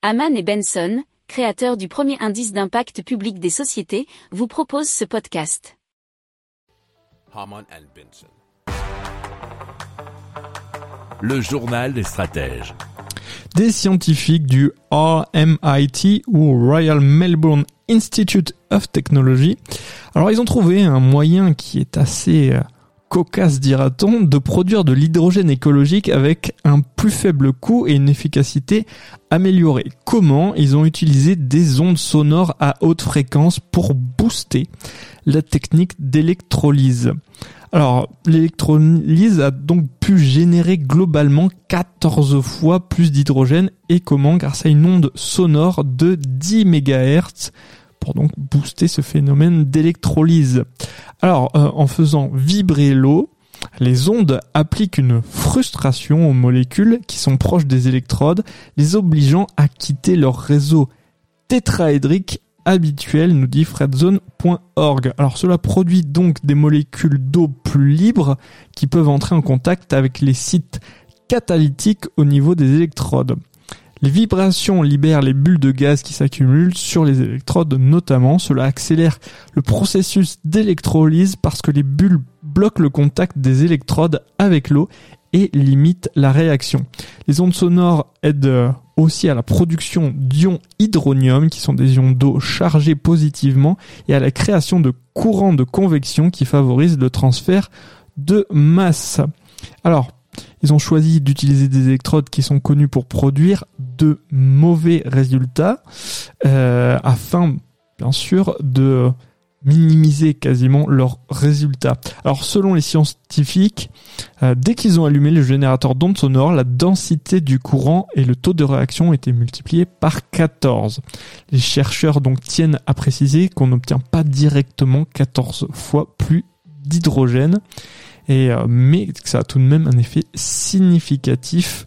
Haman et Benson, créateurs du premier indice d'impact public des sociétés, vous proposent ce podcast. Haman and Benson. Le journal des stratèges. Des scientifiques du RMIT ou Royal Melbourne Institute of Technology. Alors ils ont trouvé un moyen qui est assez euh, cocasse dira-t-on, de produire de l'hydrogène écologique avec un plus faible coût et une efficacité améliorée. Comment Ils ont utilisé des ondes sonores à haute fréquence pour booster la technique d'électrolyse? Alors, l'électrolyse a donc pu générer globalement 14 fois plus d'hydrogène et comment? Grâce à une onde sonore de 10 MHz pour donc booster ce phénomène d'électrolyse. Alors, euh, en faisant vibrer l'eau, les ondes appliquent une frustration aux molécules qui sont proches des électrodes, les obligeant à quitter leur réseau tétraédrique habituel, nous dit fredzone.org. Alors cela produit donc des molécules d'eau plus libres qui peuvent entrer en contact avec les sites catalytiques au niveau des électrodes. Les vibrations libèrent les bulles de gaz qui s'accumulent sur les électrodes notamment. Cela accélère le processus d'électrolyse parce que les bulles bloquent le contact des électrodes avec l'eau et limitent la réaction. Les ondes sonores aident aussi à la production d'ions hydronium qui sont des ions d'eau chargés positivement et à la création de courants de convection qui favorisent le transfert de masse. Alors, ils ont choisi d'utiliser des électrodes qui sont connues pour produire de mauvais résultats euh, afin, bien sûr, de minimiser quasiment leurs résultats. Alors selon les scientifiques, euh, dès qu'ils ont allumé le générateur d'ondes sonores, la densité du courant et le taux de réaction étaient multipliés par 14. Les chercheurs donc tiennent à préciser qu'on n'obtient pas directement 14 fois plus d'hydrogène et euh, mais ça a tout de même un effet significatif